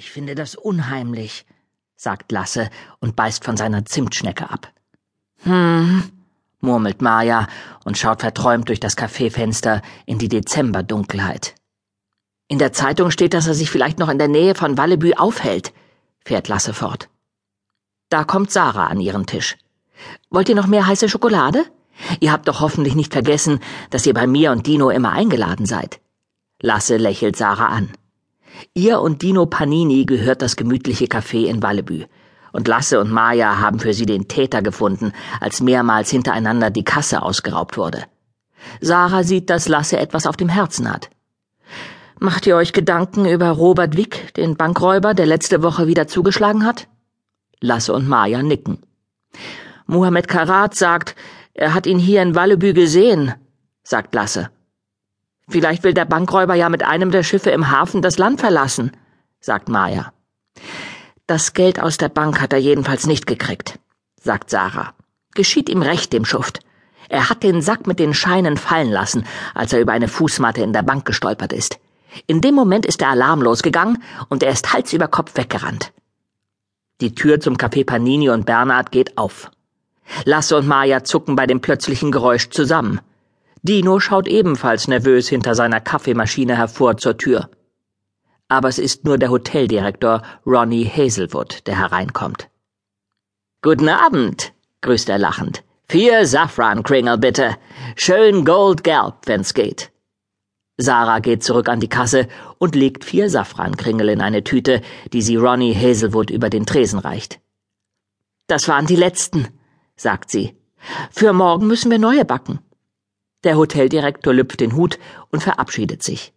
Ich finde das unheimlich, sagt Lasse und beißt von seiner Zimtschnecke ab. Hm, murmelt Maja und schaut verträumt durch das Kaffeefenster in die Dezemberdunkelheit. In der Zeitung steht, dass er sich vielleicht noch in der Nähe von Wallebü aufhält, fährt Lasse fort. Da kommt Sarah an ihren Tisch. Wollt ihr noch mehr heiße Schokolade? Ihr habt doch hoffentlich nicht vergessen, dass ihr bei mir und Dino immer eingeladen seid. Lasse lächelt Sarah an. Ihr und Dino Panini gehört das gemütliche Café in Wallebü. Und Lasse und Maya haben für sie den Täter gefunden, als mehrmals hintereinander die Kasse ausgeraubt wurde. Sarah sieht, dass Lasse etwas auf dem Herzen hat. Macht ihr euch Gedanken über Robert Wick, den Bankräuber, der letzte Woche wieder zugeschlagen hat? Lasse und Maya nicken. Mohammed Karat sagt, er hat ihn hier in Wallebü gesehen, sagt Lasse. Vielleicht will der Bankräuber ja mit einem der Schiffe im Hafen das Land verlassen, sagt Maya. Das Geld aus der Bank hat er jedenfalls nicht gekriegt, sagt Sarah. Geschieht ihm recht, dem Schuft. Er hat den Sack mit den Scheinen fallen lassen, als er über eine Fußmatte in der Bank gestolpert ist. In dem Moment ist der Alarm losgegangen und er ist Hals über Kopf weggerannt. Die Tür zum Café Panini und Bernhard geht auf. Lasse und Maya zucken bei dem plötzlichen Geräusch zusammen. Dino schaut ebenfalls nervös hinter seiner Kaffeemaschine hervor zur Tür. Aber es ist nur der Hoteldirektor Ronnie Hazelwood, der hereinkommt. Guten Abend, grüßt er lachend. Vier Safran-Kringel bitte. Schön goldgelb, wenn's geht. Sarah geht zurück an die Kasse und legt vier Safrankringel in eine Tüte, die sie Ronnie Hazelwood über den Tresen reicht. Das waren die letzten, sagt sie. Für morgen müssen wir neue backen. Der Hoteldirektor lüpft den Hut und verabschiedet sich.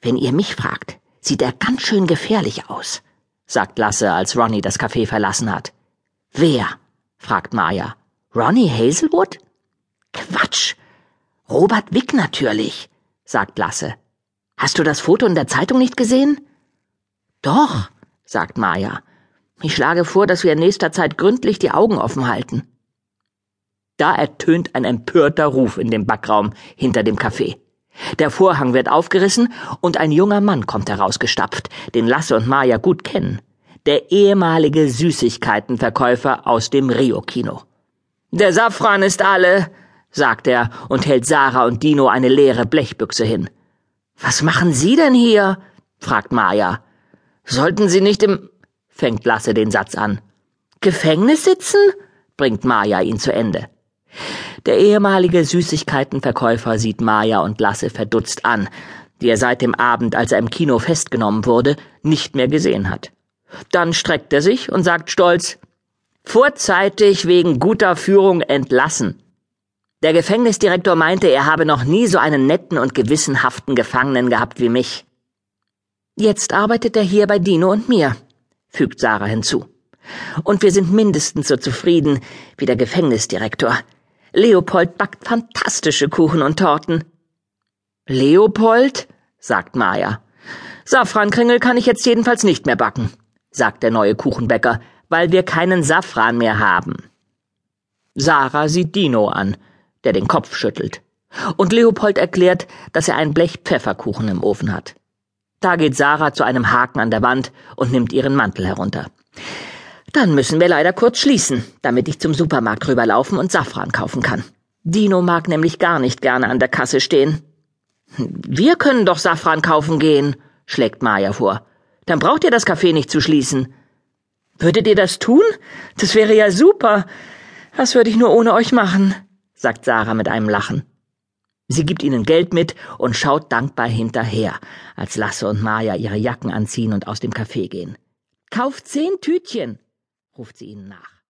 Wenn ihr mich fragt, sieht er ganz schön gefährlich aus, sagt Lasse, als Ronnie das Café verlassen hat. Wer? fragt Maya. Ronnie Hazelwood? Quatsch. Robert Wick natürlich sagt Lasse. Hast du das Foto in der Zeitung nicht gesehen? Doch, sagt Maja. Ich schlage vor, dass wir in nächster Zeit gründlich die Augen offen halten. Da ertönt ein empörter Ruf in dem Backraum hinter dem Café. Der Vorhang wird aufgerissen und ein junger Mann kommt herausgestapft, den Lasse und Maja gut kennen. Der ehemalige Süßigkeitenverkäufer aus dem Rio-Kino. Der Safran ist alle, sagt er und hält Sarah und Dino eine leere Blechbüchse hin. Was machen Sie denn hier? fragt Maya. Sollten Sie nicht im fängt Lasse den Satz an. Gefängnis sitzen? bringt Maya ihn zu Ende. Der ehemalige Süßigkeitenverkäufer sieht Maya und Lasse verdutzt an, die er seit dem Abend, als er im Kino festgenommen wurde, nicht mehr gesehen hat. Dann streckt er sich und sagt stolz Vorzeitig wegen guter Führung entlassen. Der Gefängnisdirektor meinte, er habe noch nie so einen netten und gewissenhaften Gefangenen gehabt wie mich. Jetzt arbeitet er hier bei Dino und mir, fügt Sarah hinzu. Und wir sind mindestens so zufrieden wie der Gefängnisdirektor. Leopold backt fantastische Kuchen und Torten. Leopold? sagt Maja. Safrankringel kann ich jetzt jedenfalls nicht mehr backen, sagt der neue Kuchenbäcker, weil wir keinen Safran mehr haben. Sarah sieht Dino an der den Kopf schüttelt. Und Leopold erklärt, dass er ein Blech Pfefferkuchen im Ofen hat. Da geht Sarah zu einem Haken an der Wand und nimmt ihren Mantel herunter. Dann müssen wir leider kurz schließen, damit ich zum Supermarkt rüberlaufen und Safran kaufen kann. Dino mag nämlich gar nicht gerne an der Kasse stehen. Wir können doch Safran kaufen gehen, schlägt Maja vor. Dann braucht ihr das Café nicht zu schließen. Würdet ihr das tun? Das wäre ja super. Was würde ich nur ohne euch machen? sagt Sarah mit einem Lachen. Sie gibt ihnen Geld mit und schaut dankbar hinterher, als Lasse und Maja ihre Jacken anziehen und aus dem Café gehen. Kauft zehn Tütchen, ruft sie ihnen nach.